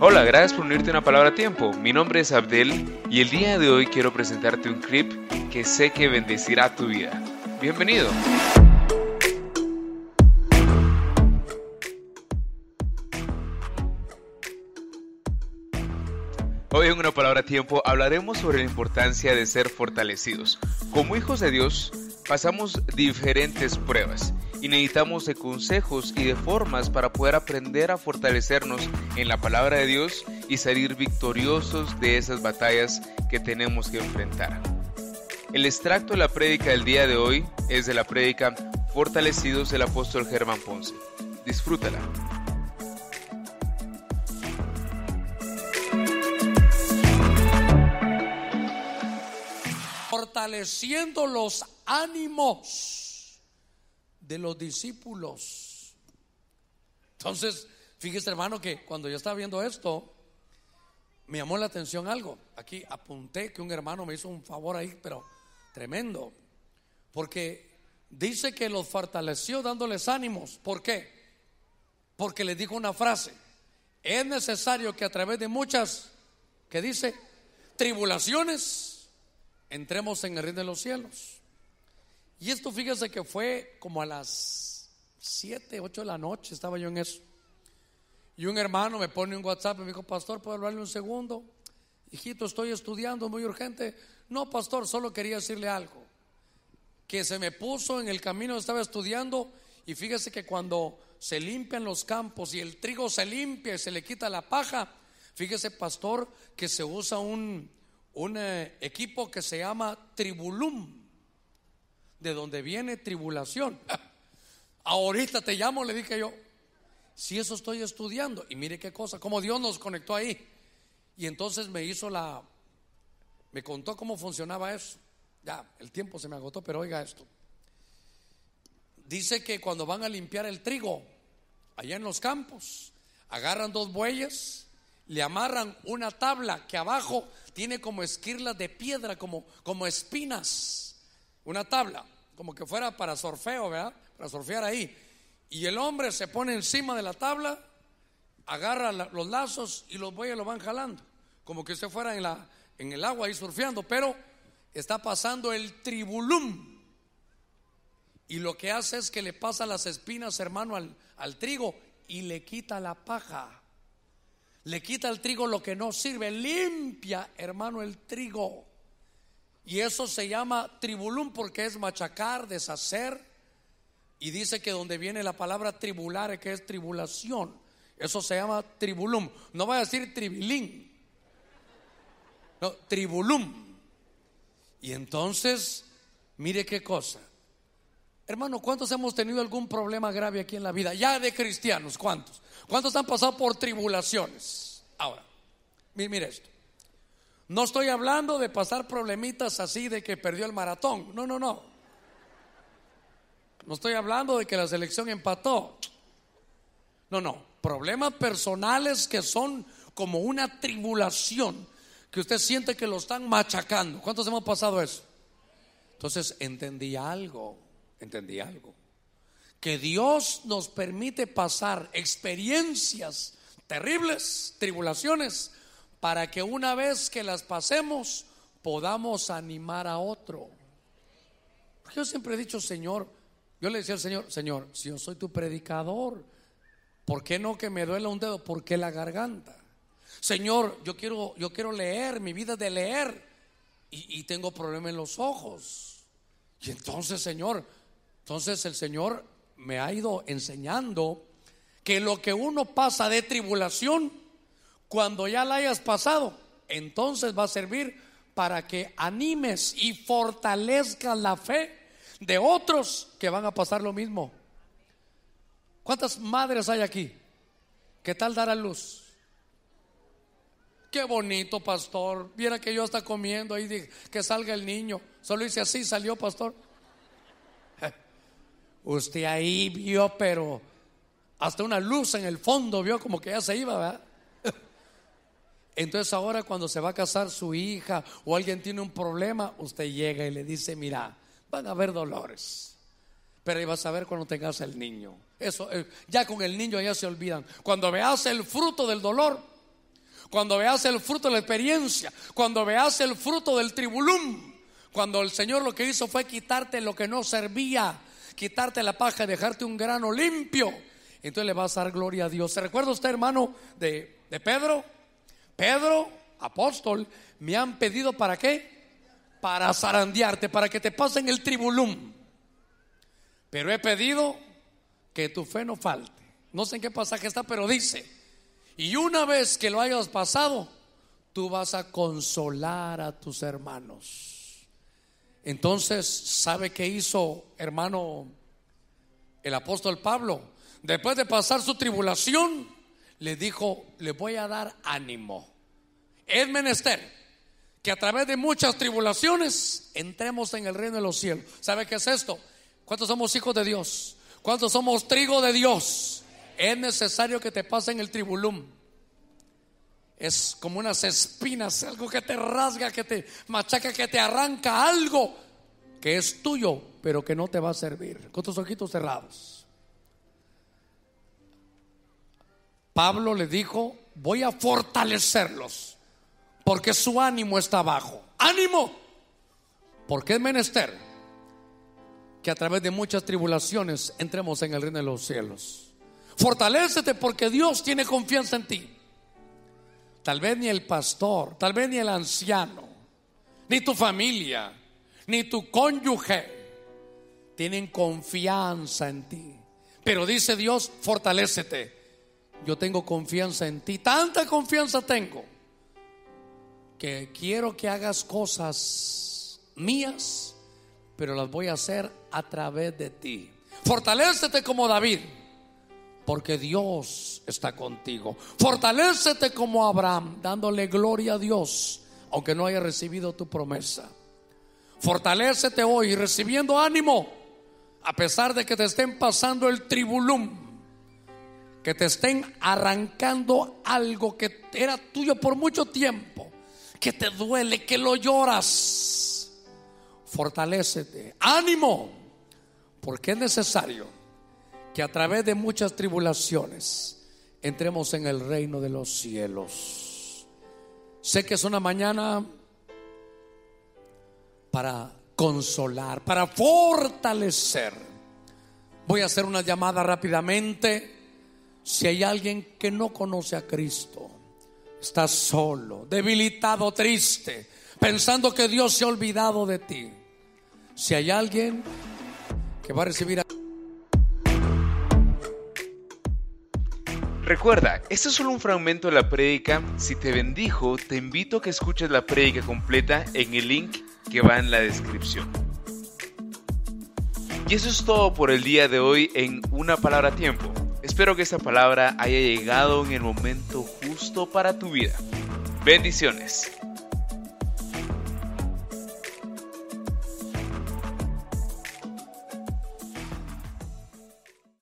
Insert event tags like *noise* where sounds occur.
Hola, gracias por unirte a una palabra a tiempo. Mi nombre es Abdel y el día de hoy quiero presentarte un clip que sé que bendecirá tu vida. Bienvenido. Hoy en una palabra a tiempo hablaremos sobre la importancia de ser fortalecidos. Como hijos de Dios, pasamos diferentes pruebas y necesitamos de consejos y de formas para poder aprender a fortalecernos en la palabra de Dios y salir victoriosos de esas batallas que tenemos que enfrentar. El extracto de la prédica del día de hoy es de la prédica Fortalecidos del apóstol Germán Ponce. Disfrútala. fortaleciendo los ánimos de los discípulos. Entonces, fíjese hermano que cuando yo estaba viendo esto, me llamó la atención algo. Aquí apunté que un hermano me hizo un favor ahí, pero tremendo. Porque dice que los fortaleció dándoles ánimos. ¿Por qué? Porque les dijo una frase. Es necesario que a través de muchas, que dice, tribulaciones, entremos en el reino de los cielos. Y esto fíjese que fue como a las 7, 8 de la noche, estaba yo en eso. Y un hermano me pone un WhatsApp y me dijo, pastor, ¿puedo hablarle un segundo? Hijito, estoy estudiando, muy urgente. No, pastor, solo quería decirle algo. Que se me puso en el camino, estaba estudiando y fíjese que cuando se limpian los campos y el trigo se limpia y se le quita la paja, fíjese, pastor, que se usa un, un eh, equipo que se llama Tribulum, de donde viene tribulación. *laughs* Ahorita te llamo, le dije yo. Si eso estoy estudiando. Y mire qué cosa, como Dios nos conectó ahí. Y entonces me hizo la, me contó cómo funcionaba eso. Ya, el tiempo se me agotó, pero oiga esto. Dice que cuando van a limpiar el trigo, allá en los campos, agarran dos bueyes, le amarran una tabla que abajo tiene como esquirlas de piedra, como, como espinas. Una tabla, como que fuera para surfeo, ¿verdad? Para surfear ahí. Y el hombre se pone encima de la tabla, agarra los lazos y los bueyes lo van jalando. Como que usted fuera en, la, en el agua ahí surfeando, pero está pasando el tribulum. Y lo que hace es que le pasa las espinas, hermano, al, al trigo y le quita la paja le quita el trigo lo que no sirve, limpia, hermano, el trigo. Y eso se llama tribulum porque es machacar, deshacer. Y dice que donde viene la palabra tribular, que es tribulación, eso se llama tribulum. No va a decir tribilín, no, tribulum. Y entonces, mire qué cosa. Hermano, ¿cuántos hemos tenido algún problema grave aquí en la vida? Ya de cristianos, ¿cuántos? ¿Cuántos han pasado por tribulaciones? Ahora, mire esto. No estoy hablando de pasar problemitas así de que perdió el maratón. No, no, no. No estoy hablando de que la selección empató. No, no. Problemas personales que son como una tribulación que usted siente que lo están machacando. ¿Cuántos hemos pasado eso? Entonces entendí algo entendí algo. Que Dios nos permite pasar experiencias terribles, tribulaciones, para que una vez que las pasemos podamos animar a otro. Yo siempre he dicho, Señor, yo le decía al Señor, Señor, si yo soy tu predicador, ¿por qué no que me duela un dedo? ¿Por qué la garganta? Señor, yo quiero, yo quiero leer, mi vida de leer, y, y tengo problema en los ojos. Y entonces, Señor, entonces el Señor me ha ido enseñando que lo que uno pasa de tribulación, cuando ya la hayas pasado, entonces va a servir para que animes y fortalezcas la fe de otros que van a pasar lo mismo. ¿Cuántas madres hay aquí? ¿Qué tal dar a luz? Qué bonito, pastor. Viera que yo está comiendo ahí, que salga el niño. Solo hice así, salió, pastor. *laughs* Usted ahí vio, pero hasta una luz en el fondo vio como que ya se iba, ¿verdad? Entonces ahora cuando se va a casar su hija o alguien tiene un problema, usted llega y le dice, mira, van a haber dolores. Pero ahí vas a ver cuando tengas el niño. Eso, eh, ya con el niño ya se olvidan. Cuando veas el fruto del dolor, cuando veas el fruto de la experiencia, cuando veas el fruto del tribulum, cuando el Señor lo que hizo fue quitarte lo que no servía, quitarte la paja y dejarte un grano limpio, entonces le vas a dar gloria a Dios. ¿Se recuerda usted, hermano, de, de Pedro? Pedro, apóstol, me han pedido para qué? Para zarandearte, para que te pasen el tribulum. Pero he pedido que tu fe no falte. No sé en qué pasaje está, pero dice, y una vez que lo hayas pasado, tú vas a consolar a tus hermanos. Entonces, ¿sabe qué hizo, hermano, el apóstol Pablo? Después de pasar su tribulación, le dijo, le voy a dar ánimo. Es menester que a través de muchas tribulaciones entremos en el reino de los cielos. ¿Sabe qué es esto? ¿Cuántos somos hijos de Dios? ¿Cuántos somos trigo de Dios? es necesario que te pasen el tribulum. Es como unas espinas, algo que te rasga, que te machaca, que te arranca algo que es tuyo, pero que no te va a servir. Con tus ojitos cerrados. Pablo le dijo, voy a fortalecerlos, porque su ánimo está bajo. Ánimo, porque es menester que a través de muchas tribulaciones entremos en el reino de los cielos. Fortalécete porque Dios tiene confianza en ti. Tal vez ni el pastor, tal vez ni el anciano, ni tu familia, ni tu cónyuge tienen confianza en ti. Pero dice Dios, fortalécete. Yo tengo confianza en ti. Tanta confianza tengo que quiero que hagas cosas mías, pero las voy a hacer a través de ti. Fortalécete como David porque Dios está contigo. Fortalécete como Abraham, dándole gloria a Dios, aunque no haya recibido tu promesa. Fortalécete hoy recibiendo ánimo, a pesar de que te estén pasando el tribulum, que te estén arrancando algo que era tuyo por mucho tiempo, que te duele, que lo lloras. Fortalécete, ánimo, porque es necesario que a través de muchas tribulaciones entremos en el reino de los cielos. Sé que es una mañana para consolar, para fortalecer. Voy a hacer una llamada rápidamente. Si hay alguien que no conoce a Cristo, está solo, debilitado, triste, pensando que Dios se ha olvidado de ti. Si hay alguien que va a recibir a Recuerda, este es solo un fragmento de la prédica. Si te bendijo, te invito a que escuches la prédica completa en el link que va en la descripción. Y eso es todo por el día de hoy en Una Palabra Tiempo. Espero que esta palabra haya llegado en el momento justo para tu vida. Bendiciones.